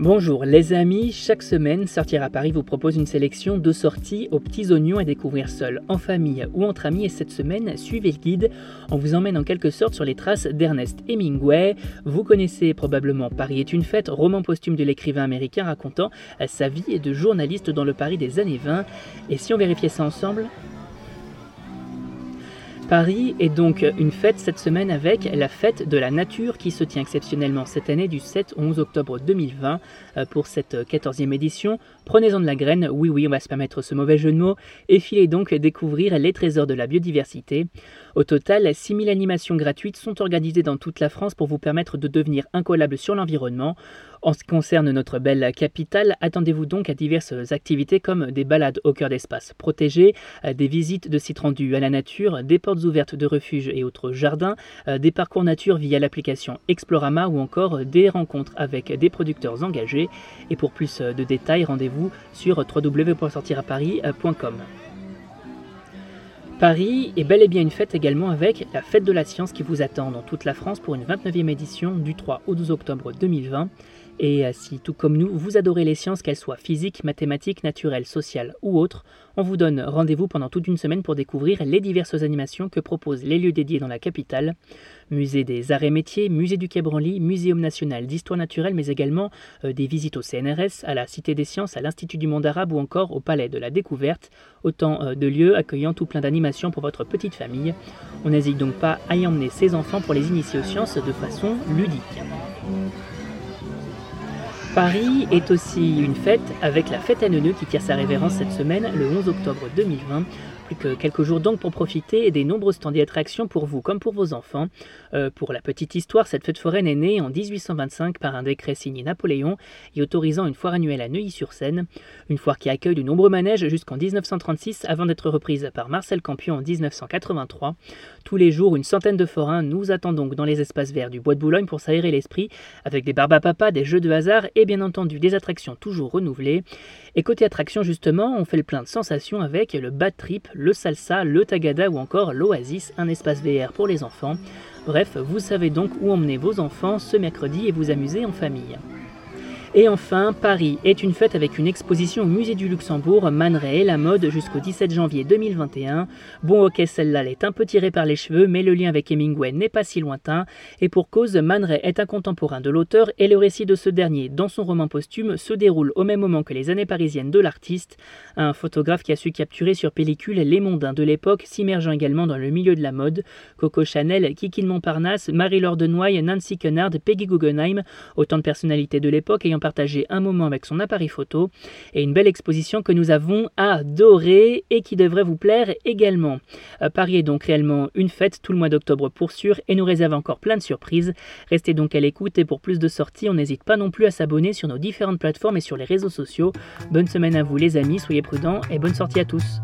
Bonjour les amis, chaque semaine, Sortir à Paris vous propose une sélection de sorties aux petits oignons à découvrir seul, en famille ou entre amis et cette semaine, suivez le guide, on vous emmène en quelque sorte sur les traces d'Ernest Hemingway. Vous connaissez probablement Paris est une fête, roman posthume de l'écrivain américain racontant sa vie de journaliste dans le Paris des années 20. Et si on vérifiait ça ensemble? Paris est donc une fête cette semaine avec la fête de la nature qui se tient exceptionnellement cette année du 7 au 11 octobre 2020 euh, pour cette 14e édition. Prenez-en de la graine, oui oui on va se permettre ce mauvais jeu de mots, et filez donc découvrir les trésors de la biodiversité. Au total, 6000 animations gratuites sont organisées dans toute la France pour vous permettre de devenir incollable sur l'environnement. En ce qui concerne notre belle capitale, attendez-vous donc à diverses activités comme des balades au cœur d'espaces protégés, euh, des visites de sites rendus à la nature, des ouvertes de refuges et autres jardins, euh, des parcours nature via l'application Explorama ou encore des rencontres avec des producteurs engagés. Et pour plus de détails, rendez-vous sur www.sortiraparis.com. Paris est bel et bien une fête également avec la Fête de la Science qui vous attend dans toute la France pour une 29e édition du 3 au 12 octobre 2020. Et euh, si, tout comme nous, vous adorez les sciences, qu'elles soient physiques, mathématiques, naturelles, sociales ou autres, on vous donne rendez-vous pendant toute une semaine pour découvrir les diverses animations que proposent les lieux dédiés dans la capitale. Musée des arts et métiers, musée du Quai Branly, Muséum national d'histoire naturelle, mais également euh, des visites au CNRS, à la Cité des sciences, à l'Institut du monde arabe ou encore au Palais de la découverte. Autant euh, de lieux accueillant tout plein d'animations pour votre petite famille. On n'hésite donc pas à y emmener ses enfants pour les initier aux sciences de façon ludique. Paris est aussi une fête avec la fête à Neuneu qui tire sa révérence cette semaine le 11 octobre 2020 quelques jours donc pour profiter des nombreux stands et attractions pour vous comme pour vos enfants. Euh, pour la petite histoire, cette fête foraine est née en 1825 par un décret signé Napoléon et autorisant une foire annuelle à Neuilly-sur-Seine. Une foire qui accueille de nombreux manèges jusqu'en 1936 avant d'être reprise par Marcel Campion en 1983. Tous les jours, une centaine de forains nous attendent donc dans les espaces verts du Bois de Boulogne pour s'aérer l'esprit avec des barbes à papa, des jeux de hasard et bien entendu des attractions toujours renouvelées. Et côté attraction justement, on fait le plein de sensations avec le bad trip, le salsa, le tagada ou encore l'oasis, un espace VR pour les enfants. Bref, vous savez donc où emmener vos enfants ce mercredi et vous amuser en famille. Et enfin, Paris est une fête avec une exposition au musée du Luxembourg, Man et la mode jusqu'au 17 janvier 2021. Bon ok, celle-là elle est un peu tirée par les cheveux, mais le lien avec Hemingway n'est pas si lointain. Et pour cause, Man est un contemporain de l'auteur et le récit de ce dernier dans son roman posthume se déroule au même moment que les années parisiennes de l'artiste. Un photographe qui a su capturer sur pellicule les mondains de l'époque, s'immergeant également dans le milieu de la mode. Coco Chanel, Kiki de Montparnasse, Marie-Laure de Noailles, Nancy Kennard, Peggy Guggenheim, autant de personnalités de l'époque ayant partager un moment avec son appareil photo et une belle exposition que nous avons adorée et qui devrait vous plaire également. Euh, Paris est donc réellement une fête tout le mois d'octobre pour sûr et nous réserve encore plein de surprises. Restez donc à l'écoute et pour plus de sorties, on n'hésite pas non plus à s'abonner sur nos différentes plateformes et sur les réseaux sociaux. Bonne semaine à vous les amis, soyez prudents et bonne sortie à tous.